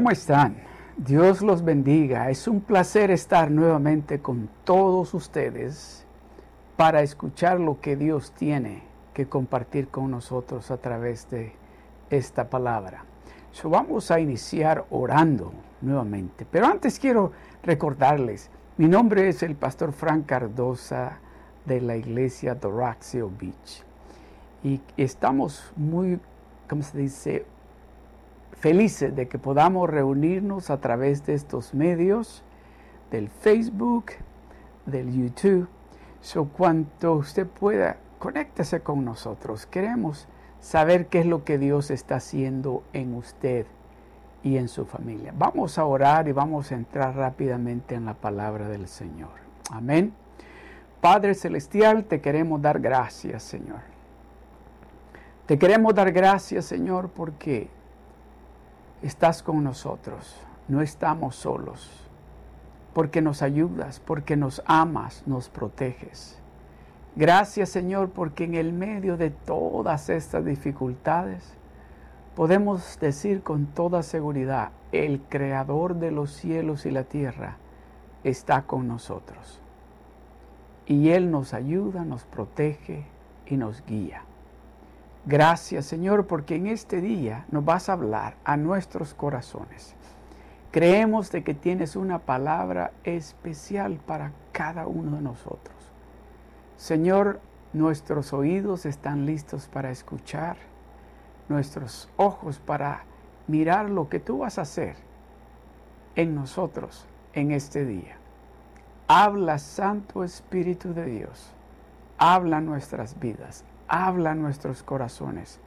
¿Cómo están? Dios los bendiga. Es un placer estar nuevamente con todos ustedes para escuchar lo que Dios tiene que compartir con nosotros a través de esta palabra. So, vamos a iniciar orando nuevamente. Pero antes quiero recordarles, mi nombre es el pastor Frank Cardosa de la iglesia Doraxio Beach. Y estamos muy, ¿cómo se dice? Felices de que podamos reunirnos a través de estos medios, del Facebook, del YouTube. So, cuanto usted pueda, conéctese con nosotros. Queremos saber qué es lo que Dios está haciendo en usted y en su familia. Vamos a orar y vamos a entrar rápidamente en la palabra del Señor. Amén. Padre Celestial, te queremos dar gracias, Señor. Te queremos dar gracias, Señor, porque estás con nosotros. No estamos solos. Porque nos ayudas, porque nos amas, nos proteges. Gracias, Señor, porque en el medio de todas estas dificultades, podemos decir con toda seguridad, el Creador de los cielos y la tierra está con nosotros. Y Él nos ayuda, nos protege y nos guía. Gracias Señor porque en este día nos vas a hablar a nuestros corazones. Creemos de que tienes una palabra especial para cada uno de nosotros. Señor, nuestros oídos están listos para escuchar nuestros ojos para mirar lo que tú vas a hacer en nosotros en este día. Habla, Santo Espíritu de Dios. Habla nuestras vidas. Habla nuestros corazones.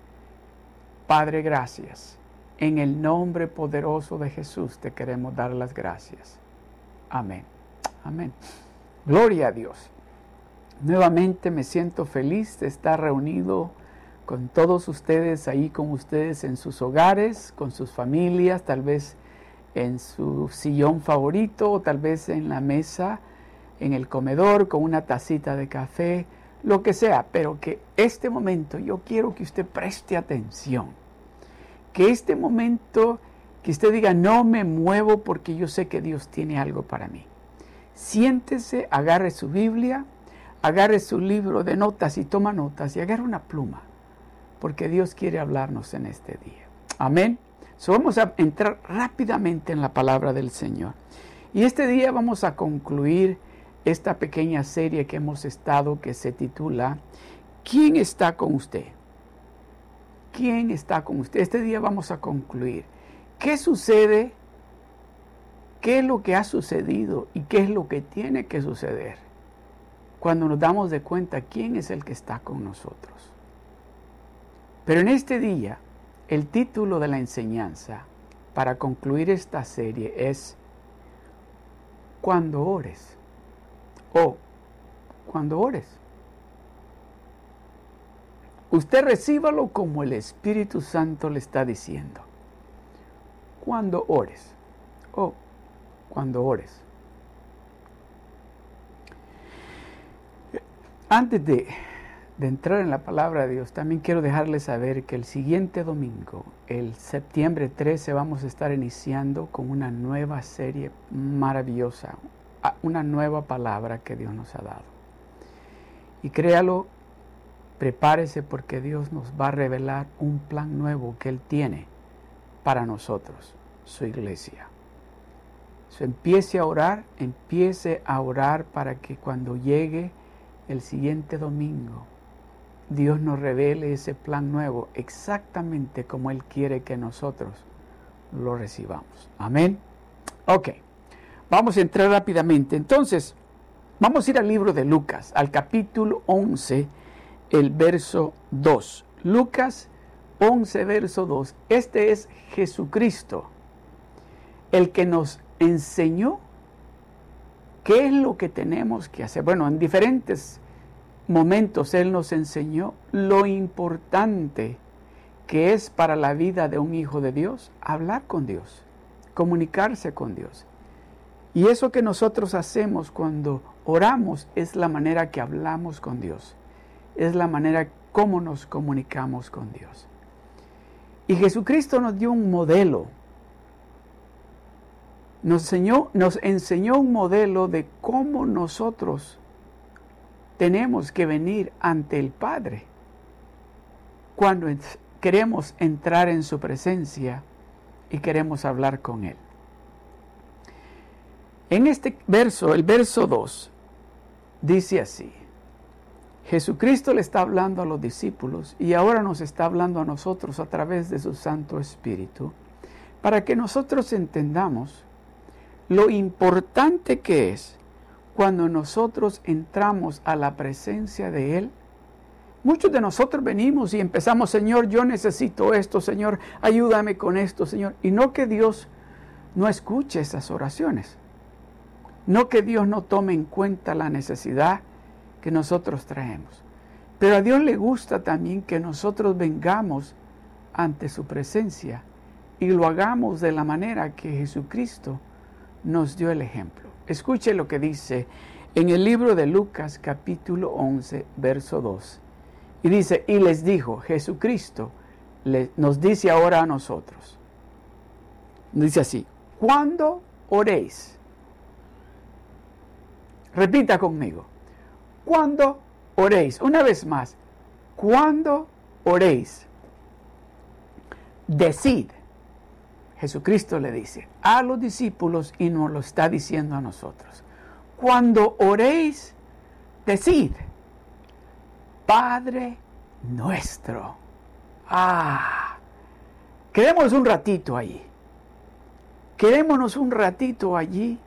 Padre, gracias. En el nombre poderoso de Jesús te queremos dar las gracias. Amén. Amén. Gloria a Dios. Nuevamente me siento feliz de estar reunido con todos ustedes, ahí con ustedes en sus hogares, con sus familias, tal vez en su sillón favorito o tal vez en la mesa, en el comedor, con una tacita de café, lo que sea, pero que este momento yo quiero que usted preste atención, que este momento, que usted diga, no me muevo porque yo sé que Dios tiene algo para mí. Siéntese, agarre su Biblia, agarre su libro de notas y toma notas y agarre una pluma porque Dios quiere hablarnos en este día. Amén. So vamos a entrar rápidamente en la palabra del Señor. Y este día vamos a concluir esta pequeña serie que hemos estado que se titula ¿Quién está con usted? ¿Quién está con usted? Este día vamos a concluir. ¿Qué sucede? ¿Qué es lo que ha sucedido y qué es lo que tiene que suceder? Cuando nos damos de cuenta quién es el que está con nosotros. Pero en este día, el título de la enseñanza para concluir esta serie es Cuando ores o Cuando ores. Usted recíbalo como el Espíritu Santo le está diciendo. Cuando ores o cuando ores. Antes de de entrar en la palabra de Dios, también quiero dejarles saber que el siguiente domingo, el septiembre 13, vamos a estar iniciando con una nueva serie maravillosa, una nueva palabra que Dios nos ha dado. Y créalo, prepárese porque Dios nos va a revelar un plan nuevo que Él tiene para nosotros, su iglesia. empiece a orar, empiece a orar para que cuando llegue el siguiente domingo, Dios nos revele ese plan nuevo exactamente como Él quiere que nosotros lo recibamos. Amén. Ok, vamos a entrar rápidamente. Entonces, vamos a ir al libro de Lucas, al capítulo 11, el verso 2. Lucas 11, verso 2. Este es Jesucristo, el que nos enseñó qué es lo que tenemos que hacer. Bueno, en diferentes momentos Él nos enseñó lo importante que es para la vida de un hijo de Dios hablar con Dios, comunicarse con Dios. Y eso que nosotros hacemos cuando oramos es la manera que hablamos con Dios, es la manera como nos comunicamos con Dios. Y Jesucristo nos dio un modelo nos enseñó, nos enseñó un modelo de cómo nosotros tenemos que venir ante el Padre cuando queremos entrar en su presencia y queremos hablar con Él. En este verso, el verso 2, dice así, Jesucristo le está hablando a los discípulos y ahora nos está hablando a nosotros a través de su Santo Espíritu, para que nosotros entendamos lo importante que es cuando nosotros entramos a la presencia de Él. Muchos de nosotros venimos y empezamos, Señor, yo necesito esto, Señor, ayúdame con esto, Señor. Y no que Dios no escuche esas oraciones. No que Dios no tome en cuenta la necesidad que nosotros traemos. Pero a Dios le gusta también que nosotros vengamos ante su presencia y lo hagamos de la manera que Jesucristo nos dio el ejemplo. Escuche lo que dice en el libro de Lucas capítulo 11, verso 2. Y dice, y les dijo, Jesucristo nos dice ahora a nosotros, dice así, cuando oréis, repita conmigo, cuando oréis, una vez más, cuando oréis, decid, Jesucristo le dice a los discípulos y nos lo está diciendo a nosotros. Cuando oréis, decid, Padre nuestro. Ah, quedémonos un ratito allí. Quedémonos un ratito allí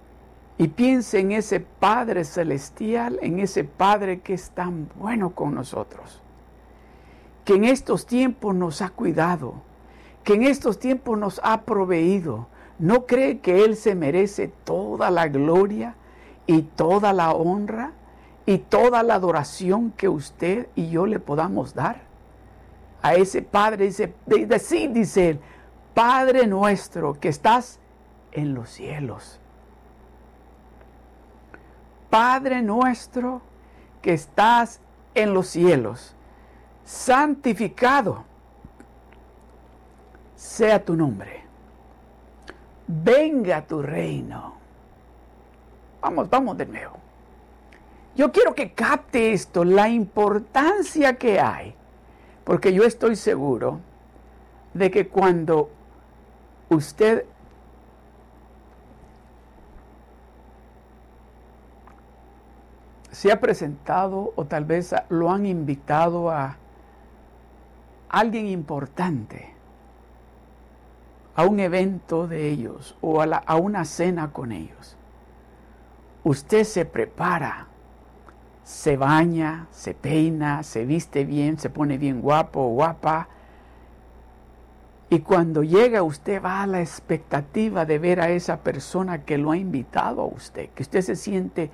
y piense en ese Padre celestial, en ese Padre que es tan bueno con nosotros, que en estos tiempos nos ha cuidado, que en estos tiempos nos ha proveído. ¿No cree que Él se merece toda la gloria y toda la honra y toda la adoración que usted y yo le podamos dar? A ese Padre dice, decir, dice Él, Padre nuestro que estás en los cielos. Padre nuestro que estás en los cielos, santificado sea tu nombre. Venga tu reino. Vamos, vamos de nuevo. Yo quiero que capte esto, la importancia que hay, porque yo estoy seguro de que cuando usted se ha presentado o tal vez lo han invitado a alguien importante, a un evento de ellos o a, una cena con ellos. Usted se prepara, se baña, se peina, se viste bien, se pone bien guapo o guapa. Y cuando llega usted va a la expectativa de ver a esa persona que lo ha invitado a usted, que usted se siente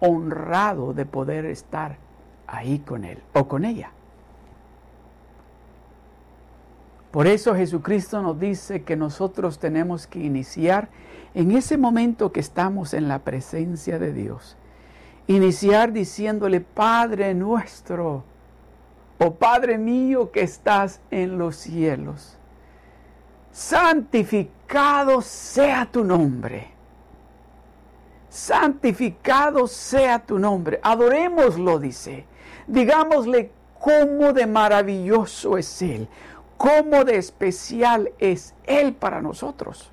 honrado de poder estar ahí con él o con ella. Por eso Jesucristo nos dice que nosotros tenemos que iniciar en ese momento que estamos en la presencia de Dios. Iniciar diciéndole, Padre nuestro, o Padre mío que estás en los cielos, santificado sea tu nombre. Santificado sea tu nombre. Adorémoslo, dice. Digámosle cómo de maravilloso es Él cómo de especial es Él para nosotros.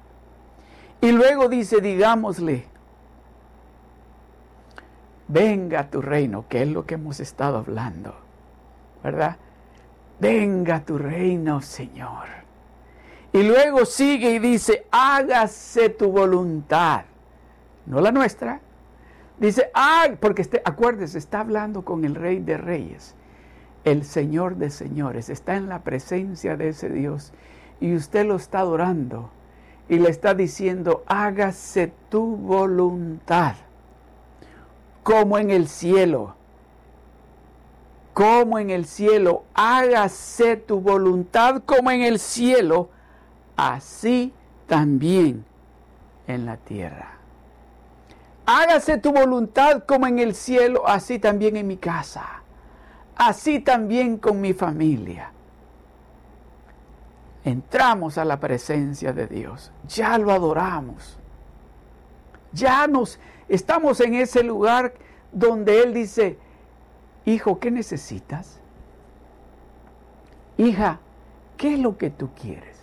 Y luego dice, digámosle, venga tu reino, que es lo que hemos estado hablando, ¿verdad? Venga tu reino, Señor. Y luego sigue y dice, hágase tu voluntad, no la nuestra. Dice, ay, porque este, acuérdese, está hablando con el rey de reyes el Señor de señores, está en la presencia de ese Dios y usted lo está adorando y le está diciendo, hágase tu voluntad, como en el cielo, como en el cielo, hágase tu voluntad como en el cielo, así también en la tierra. Hágase tu voluntad como en el cielo, así también en mi casa así también con mi familia. Entramos a la presencia de Dios, ya lo adoramos, Ya nos estamos en ese lugar donde Él dice, hijo, ¿qué necesitas? Hija, ¿qué es lo que tú quieres?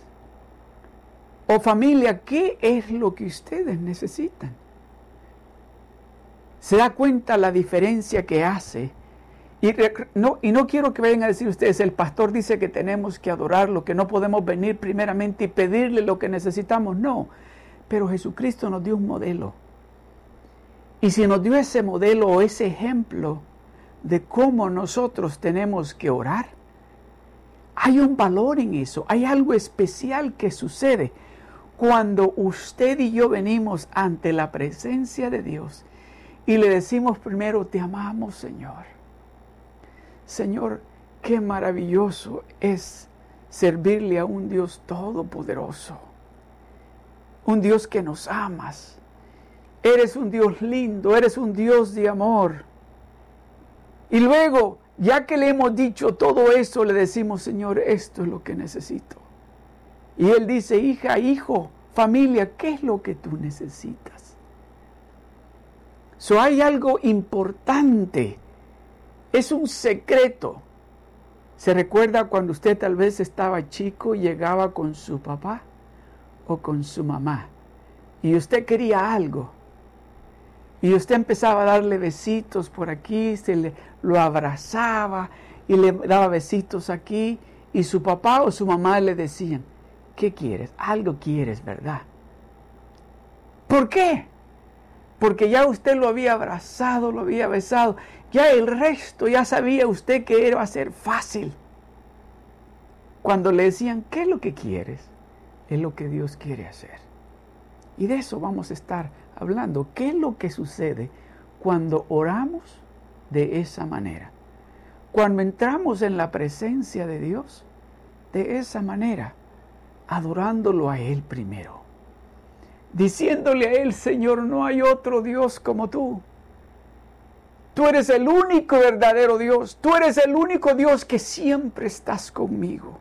O familia, ¿qué es lo que ustedes necesitan? ¿Se da cuenta la diferencia que hace? Y no, y no quiero que vayan a decir ustedes, el pastor dice que tenemos que adorarlo, que no podemos venir primeramente y pedirle lo que necesitamos. No, pero Jesucristo nos dio un modelo. Y si nos dio ese modelo o ese ejemplo de cómo nosotros tenemos que orar, hay un valor en eso, hay algo especial que sucede cuando usted y yo venimos ante la presencia de Dios y le decimos primero, te amamos Señor. Señor, qué maravilloso es servirle a un Dios todopoderoso, un Dios que nos amas. Eres un Dios lindo, eres un Dios de amor. Y luego, ya que le hemos dicho todo eso, le decimos, Señor, esto es lo que necesito. Y Él dice, hija, hijo, familia, ¿qué es lo que tú necesitas? So hay algo importante es un secreto. ¿Se recuerda cuando usted tal vez estaba chico y llegaba con su papá o con su mamá y usted quería algo? Y usted empezaba a darle besitos por aquí, se le, lo abrazaba y le daba besitos aquí y su papá o su mamá le decían, ¿qué quieres? Algo quieres, ¿verdad? ¿Por qué? Porque ya usted lo había abrazado, lo había besado ya el resto, ya sabía usted que iba a ser fácil. Cuando le decían, ¿qué es lo que quieres? Es lo que Dios quiere hacer. Y de eso vamos a estar hablando. ¿Qué es lo que sucede cuando oramos de esa manera? Cuando entramos en la presencia de Dios de esa manera, adorándolo a Él primero, diciéndole a Él, Señor, no hay otro Dios como tú. Tú eres el único verdadero Dios. Tú eres el único Dios que siempre estás conmigo.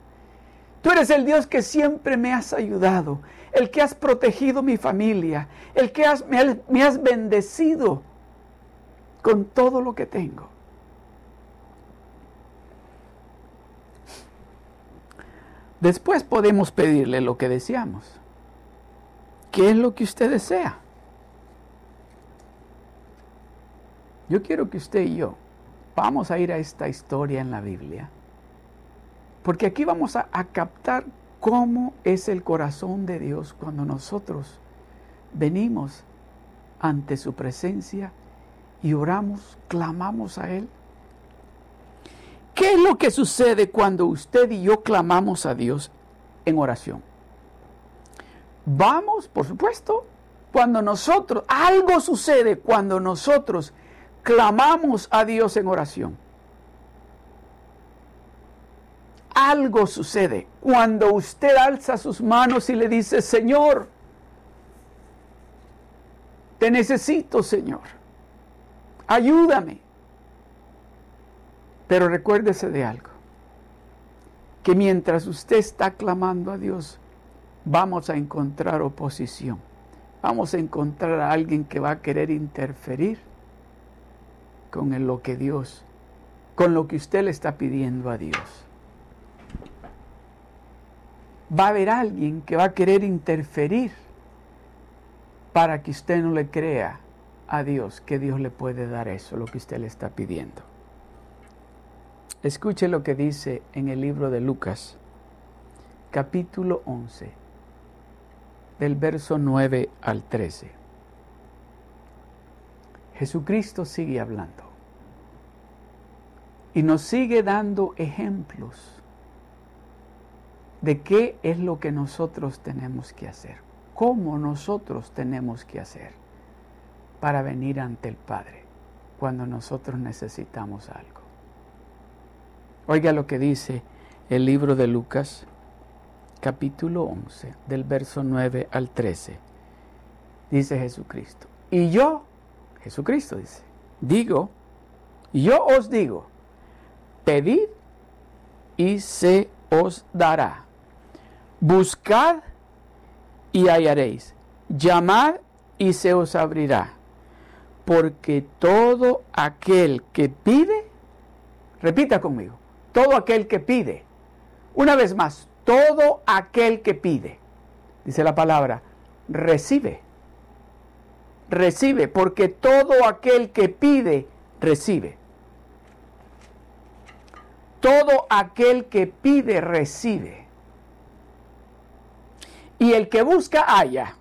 Tú eres el Dios que siempre me has ayudado, el que has protegido mi familia, el que me, me has bendecido con todo lo que tengo. Después podemos pedirle lo que deseamos. ¿Qué es lo que usted desea? Yo quiero que usted y yo vamos a ir a esta historia en la Biblia, porque aquí vamos a, captar cómo es el corazón de Dios cuando nosotros venimos ante su presencia y oramos, clamamos a Él. ¿Qué es lo que sucede cuando usted y yo clamamos a Dios en oración? Vamos, por supuesto, cuando nosotros, algo sucede cuando nosotros clamamos a Dios en oración. Algo sucede cuando usted alza sus manos y le dice, Señor, te necesito, Señor. Ayúdame. Pero recuérdese de algo, que mientras usted está clamando a Dios, vamos a encontrar oposición. Vamos a encontrar a alguien que va a querer interferir con lo que Dios, con lo que usted le está pidiendo a Dios. Va a haber alguien que va a querer interferir para que usted no le crea a Dios que Dios le puede dar eso, lo que usted le está pidiendo. Escuche lo que dice en el libro de Lucas, capítulo 11, del verso 9 al 13. Jesucristo sigue hablando y nos sigue dando ejemplos de qué es lo que nosotros tenemos que hacer, cómo nosotros tenemos que hacer para venir ante el Padre cuando nosotros necesitamos algo. Oiga lo que dice el libro de Lucas, capítulo 11, del verso 9 al 13. Dice Jesucristo. Y yo, Jesucristo dice, digo, yo os digo, pedid y se os dará. Buscad y hallaréis. Llamad y se os abrirá, porque todo aquel que pide, repita conmigo, todo aquel que pide, una vez más, todo aquel que pide, dice la palabra, recibe, recibe, porque todo aquel que pide, recibe. Todo aquel que pide, recibe. Y el que busca, halla.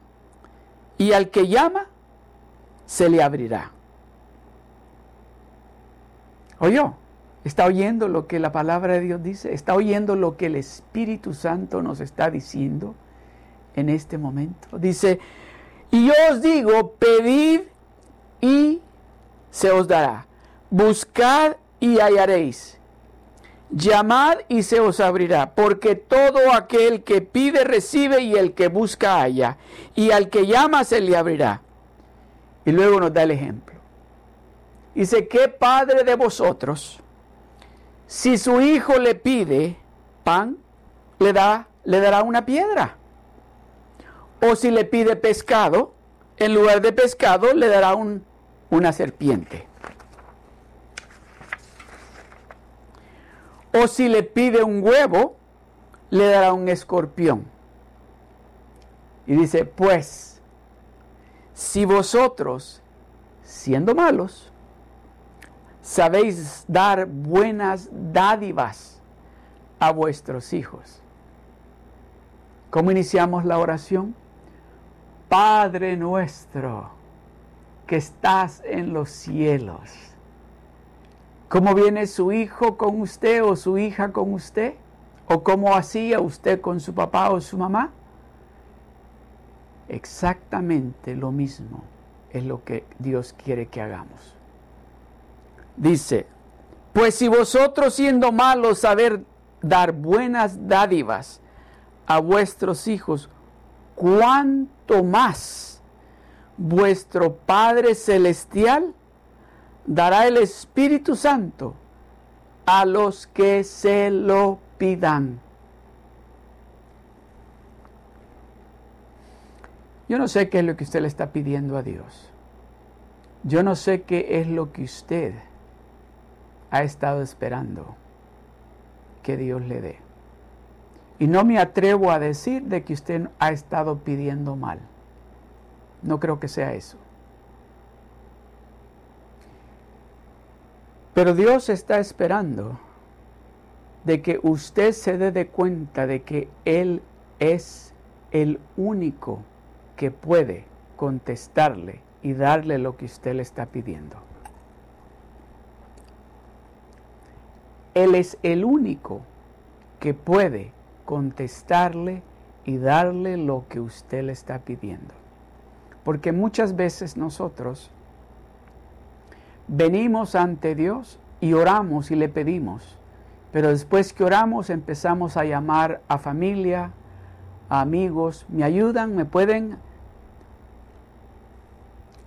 Y al que llama, se le abrirá. ¿Oyó? ¿Está oyendo lo que la palabra de Dios dice? ¿Está oyendo lo que el Espíritu Santo nos está diciendo en este momento? Dice, y yo os digo, pedid y se os dará. Buscad y hallaréis. Llamad y se os abrirá, porque todo aquel que pide recibe y el que busca halla, y al que llama se le abrirá. Y luego nos da el ejemplo. Dice, ¿qué padre de vosotros, si su hijo le pide pan, le, da, le dará una piedra? O si le pide pescado, en lugar de pescado le dará un, una serpiente. O si le pide un huevo, le dará un escorpión. Y dice, pues, si vosotros, siendo malos, sabéis dar buenas dádivas a vuestros hijos. ¿Cómo iniciamos la oración? Padre nuestro, que estás en los cielos ¿Cómo viene su hijo con usted o su hija con usted? ¿O cómo hacía usted con su papá o su mamá? Exactamente lo mismo es lo que Dios quiere que hagamos. Dice, pues si vosotros siendo malos saber dar buenas dádivas a vuestros hijos, cuánto más vuestro Padre Celestial dará el Espíritu Santo a los que se lo pidan. Yo no sé qué es lo que usted le está pidiendo a Dios. Yo no sé qué es lo que usted ha estado esperando que Dios le dé. Y no me atrevo a decir de que usted ha estado pidiendo mal. No creo que sea eso. Pero Dios está esperando de que usted se dé de cuenta de que Él es el único que puede contestarle y darle lo que usted le está pidiendo. Él es el único que puede contestarle y darle lo que usted le está pidiendo. Porque muchas veces nosotros venimos ante Dios y oramos y le pedimos. Pero después que oramos empezamos a llamar a familia, a amigos, ¿me ayudan? ¿Me pueden?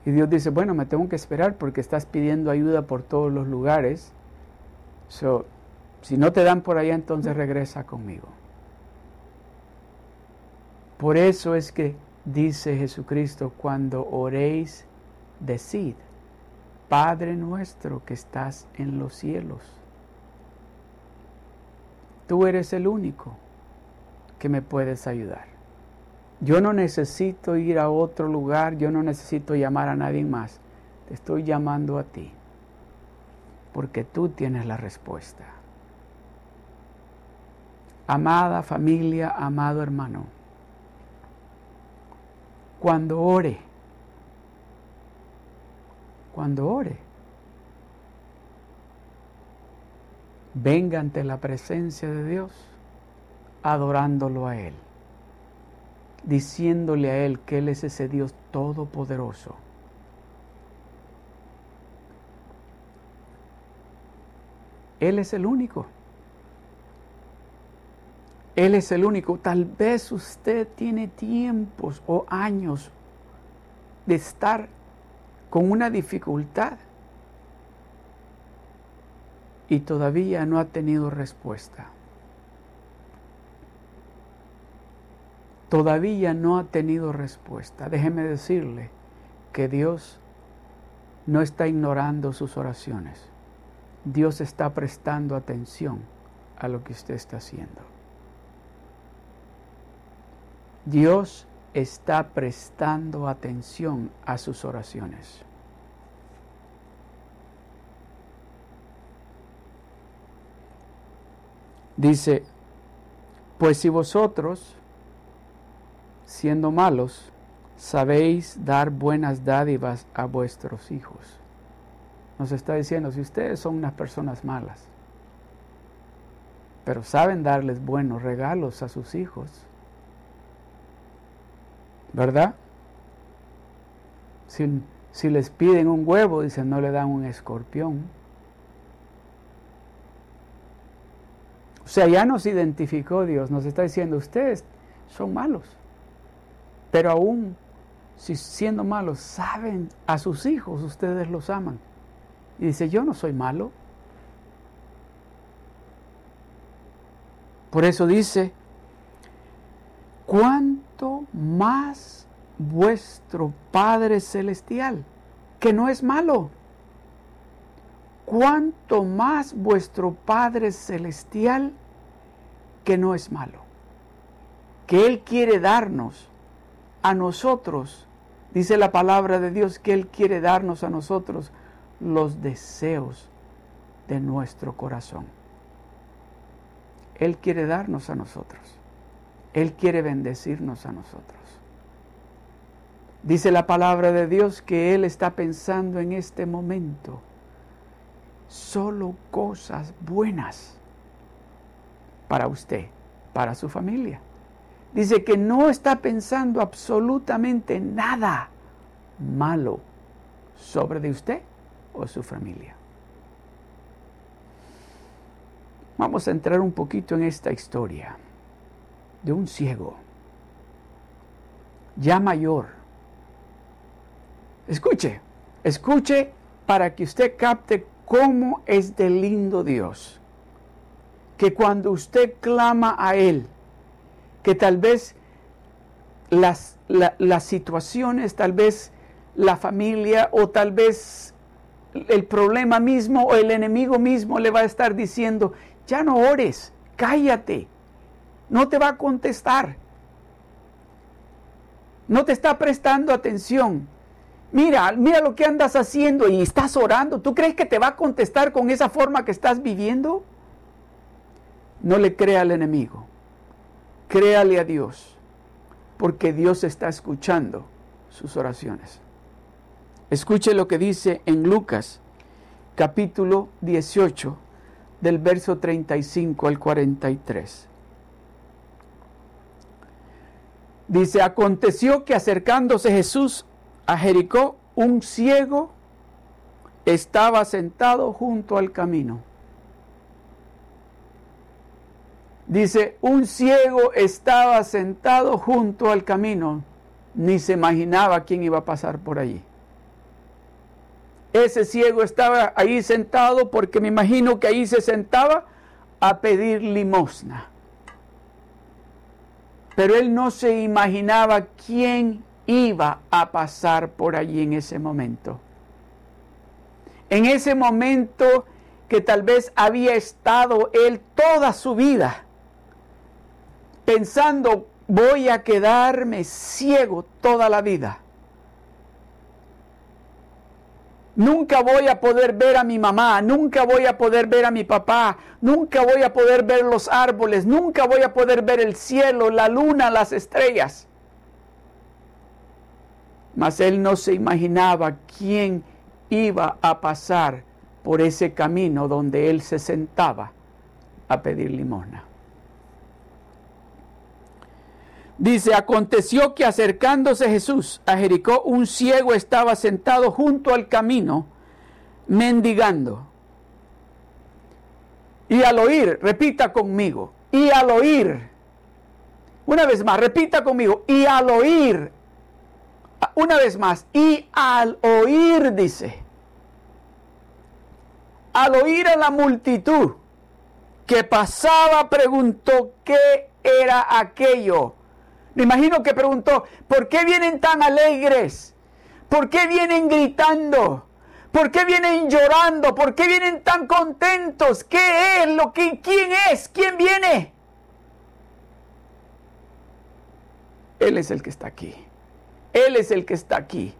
Y Dios dice, bueno, me tengo que esperar porque estás pidiendo ayuda por todos los lugares. Si no te dan por allá, entonces regresa conmigo. Por eso es que dice Jesucristo, cuando oréis, decid, Padre nuestro que estás en los cielos. Tú eres el único que me puedes ayudar. Yo no necesito ir a otro lugar, yo no necesito llamar a nadie más. Te estoy llamando a ti, porque tú tienes la respuesta. Amada familia, amado hermano, cuando ore, cuando ore. Venga ante la presencia de Dios adorándolo a Él, diciéndole a Él que Él es ese Dios todopoderoso. Él es el único. Él es el único. Tal vez usted tiene tiempos o años de estar con una dificultad y todavía no ha tenido respuesta. Todavía no ha tenido respuesta. Déjeme decirle que Dios no está ignorando sus oraciones. Dios está prestando atención a lo que usted está haciendo. Dios está prestando atención a sus oraciones. Dice, pues si vosotros, siendo malos, sabéis dar buenas dádivas a vuestros hijos. Nos está diciendo, si ustedes son unas personas malas, pero saben darles buenos regalos a sus hijos, ¿verdad? Si, les piden un huevo, dicen, no le dan un escorpión. O sea, ya nos identificó Dios, nos está diciendo, ustedes son malos, pero aún si siendo malos saben a sus hijos, ustedes los aman. Y dice, yo no soy malo. Por eso dice, más vuestro Padre Celestial, que no es malo, cuánto más vuestro Padre Celestial, que no es malo, que Él quiere darnos a nosotros Dice la palabra de Dios que Él quiere darnos a nosotros los deseos de nuestro corazón. Él quiere darnos a nosotros. Él quiere bendecirnos a nosotros. Dice la palabra de Dios que Él está pensando en este momento solo cosas buenas para usted, para su familia. Dice que no está pensando absolutamente nada malo sobre de usted o su familia. Vamos a entrar un poquito en esta historia de un ciego, ya mayor. Escuche, escuche para que usted capte cómo es de lindo Dios. Que cuando usted clama a Él, que tal vez las, las situaciones, tal vez la familia o tal vez el problema mismo o el enemigo mismo le va a estar diciendo, ya no ores, cállate, no te va a contestar, no te está prestando atención. Mira, mira lo que andas haciendo y estás orando. ¿Tú crees que te va a contestar con esa forma que estás viviendo? No le crea al enemigo. Créale a Dios, porque Dios está escuchando sus oraciones. Escuche lo que dice en Lucas capítulo 18 del verso 35 al 43. Dice, aconteció que acercándose Jesús a Jericó, un ciego estaba sentado junto al camino. Dice, un ciego estaba sentado junto al camino, ni se imaginaba quién iba a pasar por allí. Ese ciego estaba ahí sentado porque me imagino que ahí se sentaba a pedir limosna. Pero él no se imaginaba quién iba a pasar por allí en ese momento. En ese momento que tal vez había estado él toda su vida pensando voy a quedarme ciego toda la vida. Nunca voy a poder ver a mi mamá, nunca voy a poder ver a mi papá, nunca voy a poder ver los árboles, nunca voy a poder ver el cielo, la luna, las estrellas. Mas él no se imaginaba quién iba a pasar por ese camino donde él se sentaba a pedir limosna. Dice, aconteció que acercándose Jesús a Jericó, un ciego estaba sentado junto al camino, mendigando. Y al oír, repita conmigo, y al oír, una vez más, repita conmigo, y al oír, una vez más, y al oír, dice, al oír a la multitud que pasaba, preguntó, ¿qué era aquello? Me imagino que preguntó, ¿por qué vienen tan alegres? ¿Por qué vienen gritando? ¿Por qué vienen llorando? ¿Por qué vienen tan contentos? ¿Qué es lo que quién es? ¿Quién viene? Él es el que está aquí. Él es el que está aquí.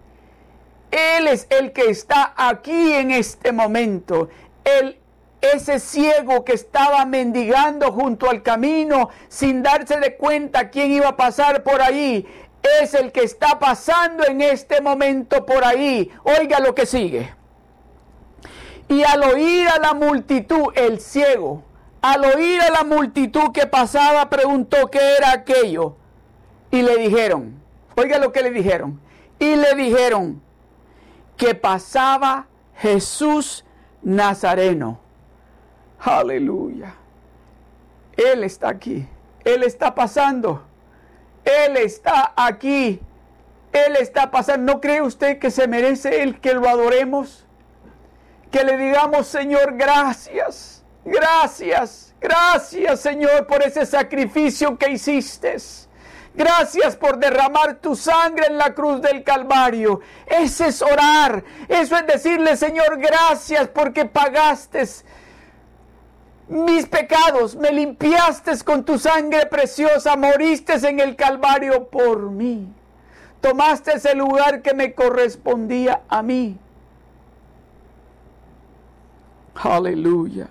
Él es el que está aquí en este momento. Él, ese ciego que estaba mendigando junto al camino sin darse de cuenta quién iba a pasar por ahí, es el que está pasando en este momento por ahí. Oiga lo que sigue. Y al oír a la multitud, el ciego, al oír a la multitud que pasaba, preguntó qué era aquello. Y le dijeron, oiga lo que le dijeron. Y le dijeron que pasaba Jesús Nazareno. Aleluya. Él está aquí. Él está pasando. Él está aquí. Él está pasando. ¿No cree usted que se merece el que lo adoremos? Que le digamos, Señor, gracias. Gracias. Gracias, Señor, por ese sacrificio que hiciste. Gracias por derramar tu sangre en la cruz del Calvario. Ese es orar. Eso es decirle, Señor, gracias porque pagaste mis pecados, me limpiaste con tu sangre preciosa, moriste en el Calvario por mí. Tomaste ese lugar que me correspondía a mí. Aleluya.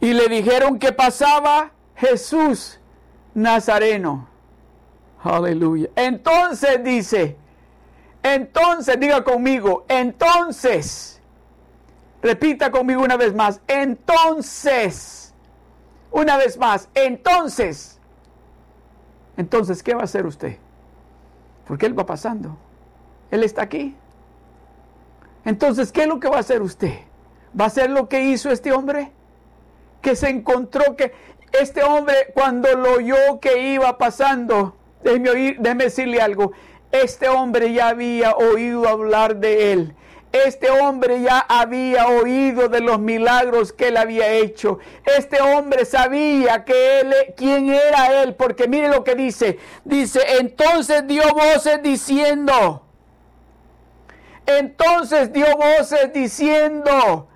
Y le dijeron que pasaba Jesús Nazareno. Aleluya. Entonces dice, entonces, diga conmigo, entonces, repita conmigo una vez más, entonces, una vez más, entonces, entonces, ¿qué va a hacer usted? Porque Él va pasando. Él está aquí. Entonces, ¿qué es lo que va a hacer usted? ¿Va a hacer lo que hizo este hombre? Que se encontró que este hombre cuando lo oyó que iba pasando, déjeme, decirle algo, este hombre ya había oído hablar de él. Este hombre ya había oído de los milagros que él había hecho. Este hombre sabía que él, quién era él, porque mire lo que dice. Dice, entonces dio voces diciendo. Entonces dio voces diciendo.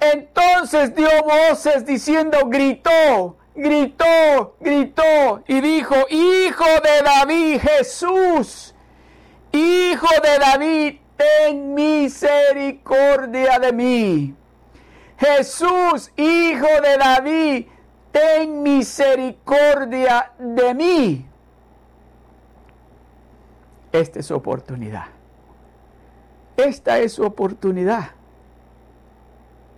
Entonces dio voces diciendo, gritó, gritó, gritó y dijo, Hijo de David, Jesús, Hijo de David, ten misericordia de mí. Jesús, Hijo de David, ten misericordia de mí. Esta es su oportunidad. Esta es su oportunidad.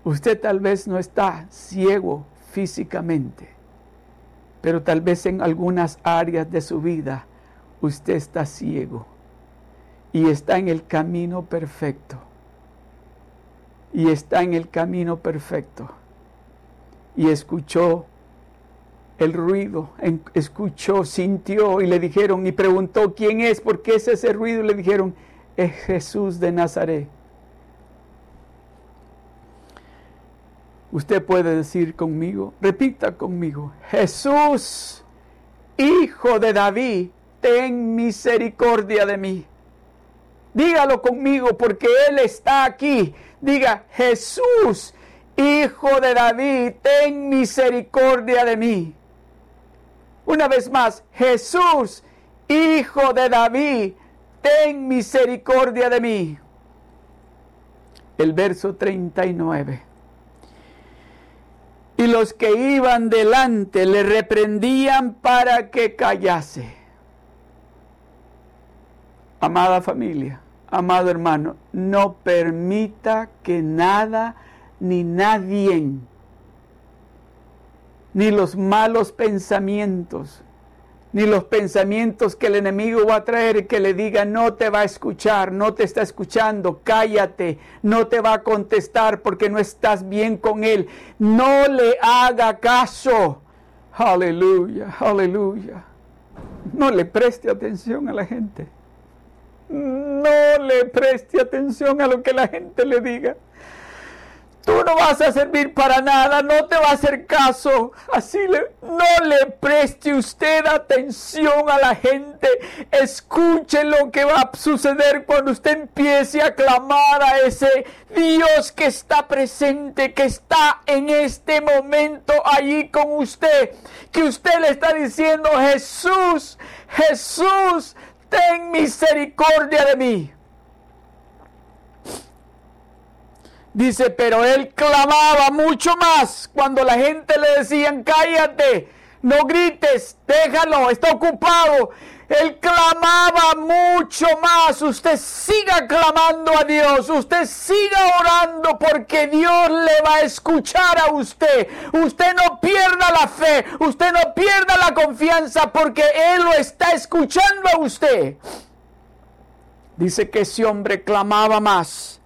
Usted tal vez no está ciego físicamente, pero tal vez en algunas áreas de su vida usted está ciego y está en el camino perfecto. Y está en el camino perfecto. Y escuchó el ruido, escuchó, sintió y le dijeron y preguntó quién es, por qué es ese ruido y le dijeron, es Jesús de Nazaret. Usted puede decir conmigo, repita conmigo, Jesús, Hijo de David, ten misericordia de mí. Dígalo conmigo porque Él está aquí. Diga, Jesús, Hijo de David, ten misericordia de mí. Una vez más, Jesús, Hijo de David, ten misericordia de mí. El verso 39. Y los que iban delante le reprendían para que callase. Amada familia, amado hermano, no permita que nada ni nadie, ni los malos pensamientos, ni los pensamientos que el enemigo va a traer que le diga no te va a escuchar, no te está escuchando, cállate, no te va a contestar porque no estás bien con él. No le haga caso. Aleluya, aleluya. No le preste atención a la gente. Le preste atención a lo que la gente le diga. Tú no vas a servir para nada, no te va a hacer caso. Así le, no le preste usted atención a la gente. Escuche lo que va a suceder cuando usted empiece a clamar a ese Dios que está presente, que está en este momento allí con usted. Que usted le está diciendo, Jesús, Jesús, ten misericordia de mí. Dice, pero él clamaba mucho más cuando la gente le decían, cállate, no grites, déjalo, está ocupado. Él clamaba mucho más. Usted siga clamando a Dios. Usted siga orando porque Dios le va a escuchar a usted. Usted no pierda la fe. Usted no pierda la confianza porque Él lo está escuchando a usted. Dice que ese hombre clamaba más.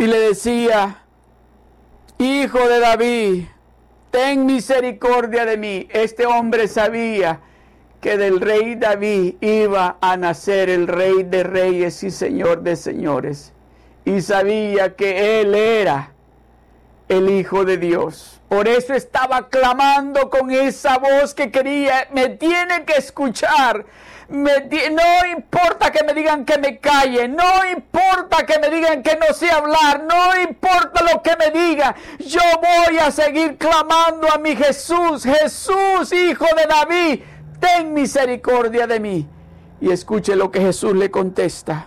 Y le decía, Hijo de David, ten misericordia de mí. Este hombre sabía que del rey David iba a nacer el rey de reyes y señor de señores. Y sabía que él era el Hijo de Dios. Por eso estaba clamando con esa voz que quería, me tiene que escuchar no importa que me digan que me calle, no importa que me digan que no sé hablar, no importa lo que me digan, yo voy a seguir clamando a mi Jesús, Jesús, hijo de David, ten misericordia de mí. Y escuche lo que Jesús le contesta.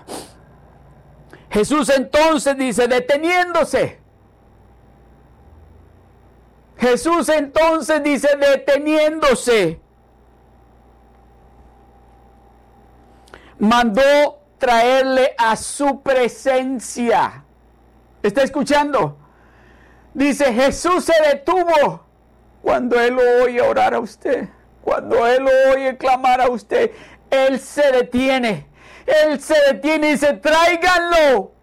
Jesús entonces dice, deteniéndose. Jesús entonces dice, deteniéndose. Mandó traerle a su presencia. ¿Está escuchando? Dice, Jesús se detuvo cuando Él oye orar a usted. Cuando Él oye clamar a usted, Él se detiene. Él se detiene y dice, tráiganlo,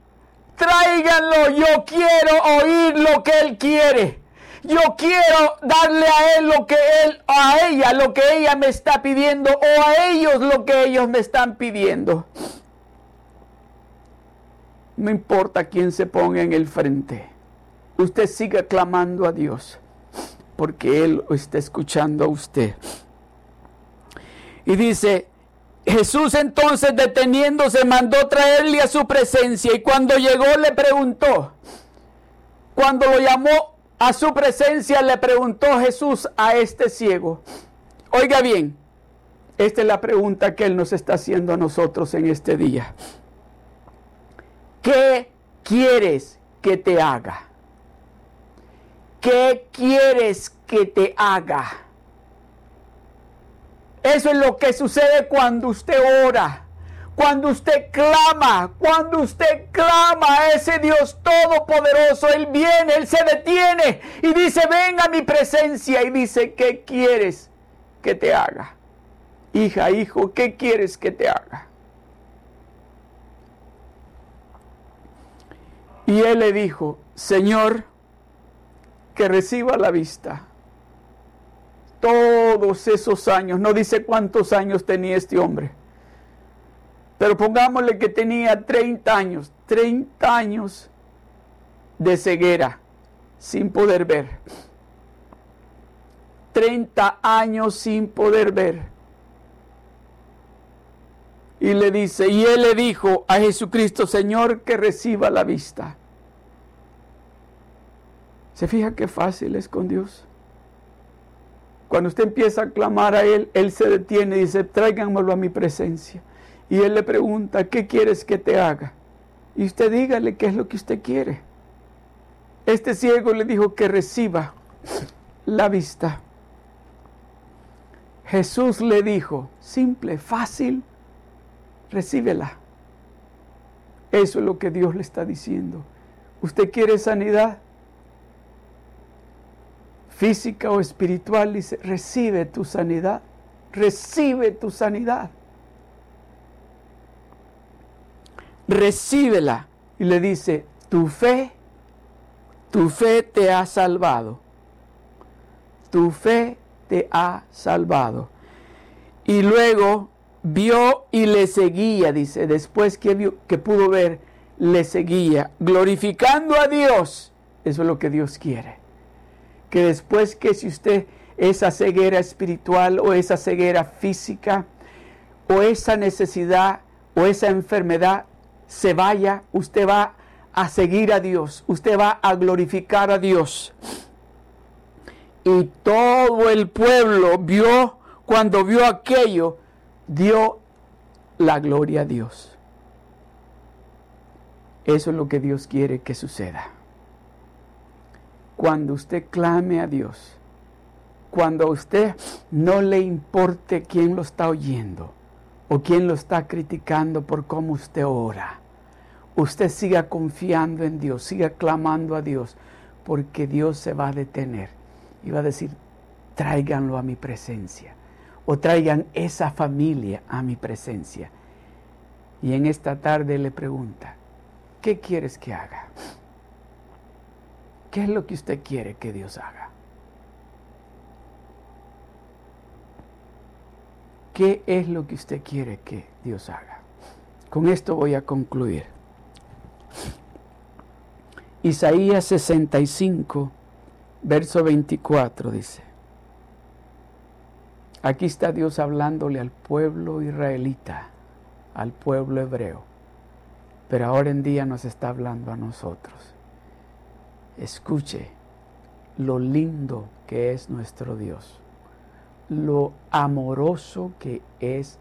tráiganlo. Yo quiero oír lo que Él quiere. Yo quiero darle a él lo que él, a ella lo que ella me está pidiendo o a ellos lo que ellos me están pidiendo. No importa quién se ponga en el frente. Usted siga clamando a Dios porque Él está escuchando a usted. Y dice, Jesús entonces deteniéndose mandó traerle a su presencia y cuando llegó le preguntó, cuando lo llamó a su presencia le preguntó Jesús a este ciego. Oiga bien, esta es la pregunta que Él nos está haciendo a nosotros en este día. ¿Qué quieres que te haga? ¿Qué quieres que te haga? Eso es lo que sucede cuando usted ora cuando usted clama, cuando usted clama a ese Dios todopoderoso, Él viene, Él se detiene y dice, ven a mi presencia y dice, ¿qué quieres que te haga? Hija, hijo, ¿qué quieres que te haga? Y él le dijo, Señor, que reciba la vista. Todos esos años, no dice cuántos años tenía este hombre pero pongámosle que tenía 30 años, 30 años de ceguera, sin poder ver. 30 años sin poder ver. Y le dice, y él le dijo a Jesucristo, Señor, que reciba la vista. ¿Se fija qué fácil es con Dios? Cuando usted empieza a clamar a Él, Él se detiene y dice, tráiganmelo a mi presencia. Y él le pregunta, ¿qué quieres que te haga? Y usted dígale qué es lo que usted quiere. Este ciego le dijo que reciba la vista. Jesús le dijo, simple, fácil, recíbela. Eso es lo que Dios le está diciendo. ¿Usted quiere sanidad? Física o espiritual, dice, recibe tu sanidad. Recibe tu sanidad. Recíbela. Y le dice, tu fe, tu fe te ha salvado. Tu fe te ha salvado. Y luego vio y le seguía, dice, después que, vio, que pudo ver, le seguía, glorificando a Dios. Eso es lo que Dios quiere. Que después que si usted esa ceguera espiritual o esa ceguera física o esa necesidad o esa enfermedad se vaya, usted va a seguir a Dios, usted va a glorificar a Dios. Y todo el pueblo vio, cuando vio aquello, dio la gloria a Dios. Eso es lo que Dios quiere que suceda. Cuando usted clame a Dios, cuando a usted no le importe quién lo está oyendo o quién lo está criticando por cómo usted ora, usted siga confiando en Dios, siga clamando a Dios, porque Dios se va a detener y va a decir, tráiganlo a mi presencia o traigan esa familia a mi presencia. Y en esta tarde le pregunta, ¿qué quieres que haga? ¿Qué es lo que usted quiere que Dios haga? ¿Qué es lo que usted quiere que Dios haga? Con esto voy a concluir. Isaías 65, verso 24 dice, aquí está Dios hablándole al pueblo israelita, al pueblo hebreo, pero ahora en día nos está hablando a nosotros. Escuche lo lindo que es nuestro Dios, lo amoroso que es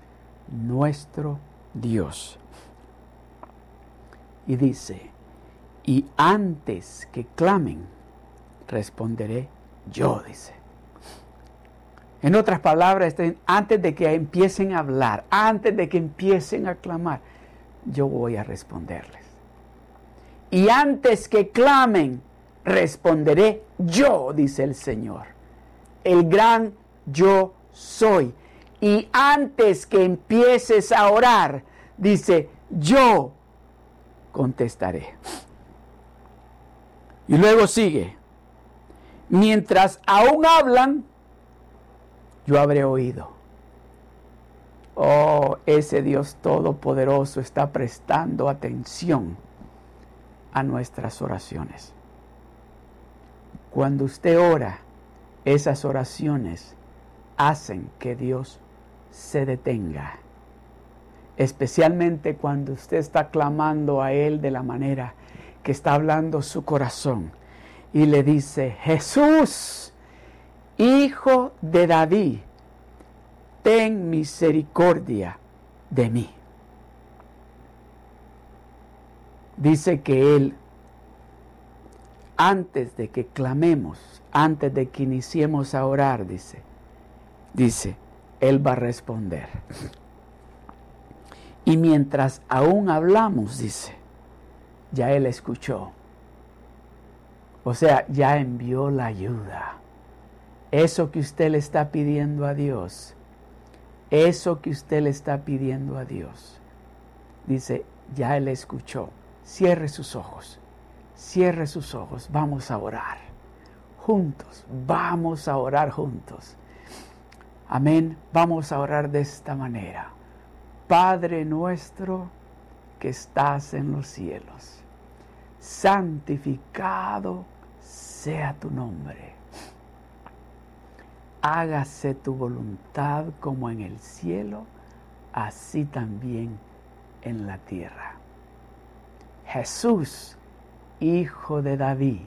nuestro Dios. Y dice, y antes que clamen, responderé yo, dice. En otras palabras, antes de que empiecen a hablar, antes de que empiecen a clamar, yo voy a responderles. Y antes que clamen, responderé yo, dice el Señor. El gran yo soy. Y antes que empieces a orar, dice, yo contestaré. Y luego sigue, mientras aún hablan, yo habré oído. Oh, ese Dios Todopoderoso está prestando atención a nuestras oraciones. Cuando usted ora, esas oraciones hacen que Dios se detenga. Especialmente cuando usted está clamando a Él de la manera que está hablando su corazón y le dice, Jesús, hijo de David, ten misericordia de mí. Dice que Él, antes de que clamemos, antes de que iniciemos a orar, dice, dice, Él va a responder. Y mientras aún hablamos, dice, ya Él escuchó. O sea, ya envió la ayuda. Eso que usted le está pidiendo a Dios, eso que usted le está pidiendo a Dios, dice, ya Él escuchó. Cierre sus ojos, cierre sus ojos, vamos a orar. Juntos, vamos a orar juntos. Amén, vamos a orar de esta manera. Padre nuestro que estás en los cielos santificado sea tu nombre. Hágase tu voluntad como en el cielo, así también en la tierra. Jesús, Hijo de David,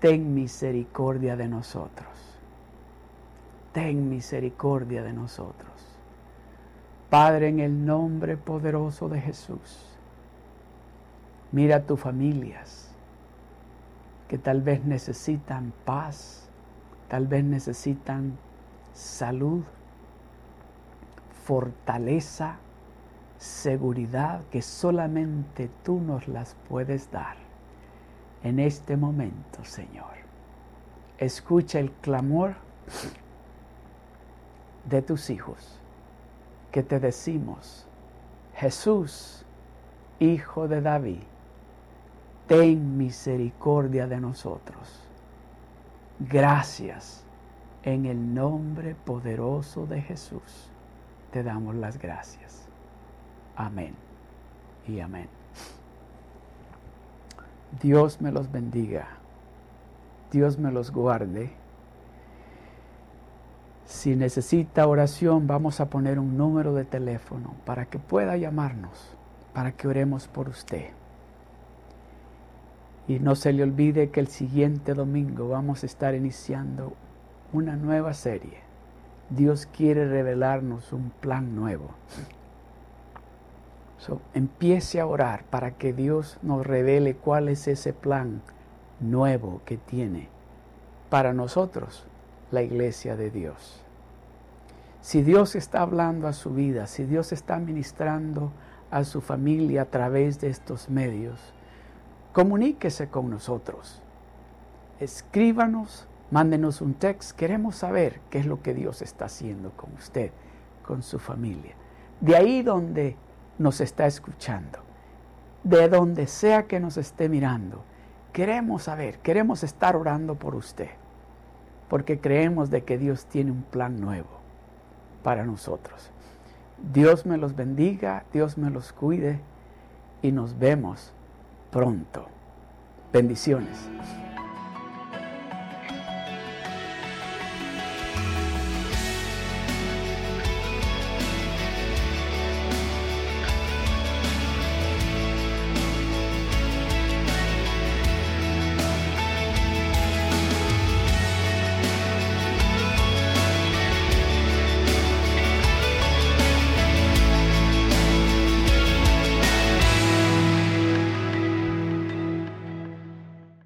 ten misericordia de nosotros. Ten misericordia de nosotros. Padre, en el nombre poderoso de Jesús Mira a tus familias que tal vez necesitan paz, tal vez necesitan salud, fortaleza, seguridad que solamente tú nos las puedes dar en este momento, Señor. Escucha el clamor de tus hijos que te decimos, Jesús, Hijo de David, ten misericordia de nosotros. Gracias. En el nombre poderoso de Jesús te damos las gracias. Amén y amén. Dios me los bendiga. Dios me los guarde. Si necesita oración, vamos a poner un número de teléfono para que pueda llamarnos, para que oremos por usted. Y no se le olvide que el siguiente domingo vamos a estar iniciando una nueva serie. Dios quiere revelarnos un plan nuevo. empiece a orar para que Dios nos revele cuál es ese plan nuevo que tiene para nosotros, la iglesia de Dios. Si Dios está hablando a su vida, si Dios está ministrando a su familia a través de estos medios, comuníquese con nosotros. Escríbanos, mándenos un text. Queremos saber qué es lo que Dios está haciendo con usted, con su familia. De ahí donde nos está escuchando, de donde sea que nos esté mirando, queremos saber, queremos estar orando por usted, porque creemos de que Dios tiene un plan nuevo para nosotros. Dios me los bendiga, Dios me los cuide y nos vemos pronto. Bendiciones.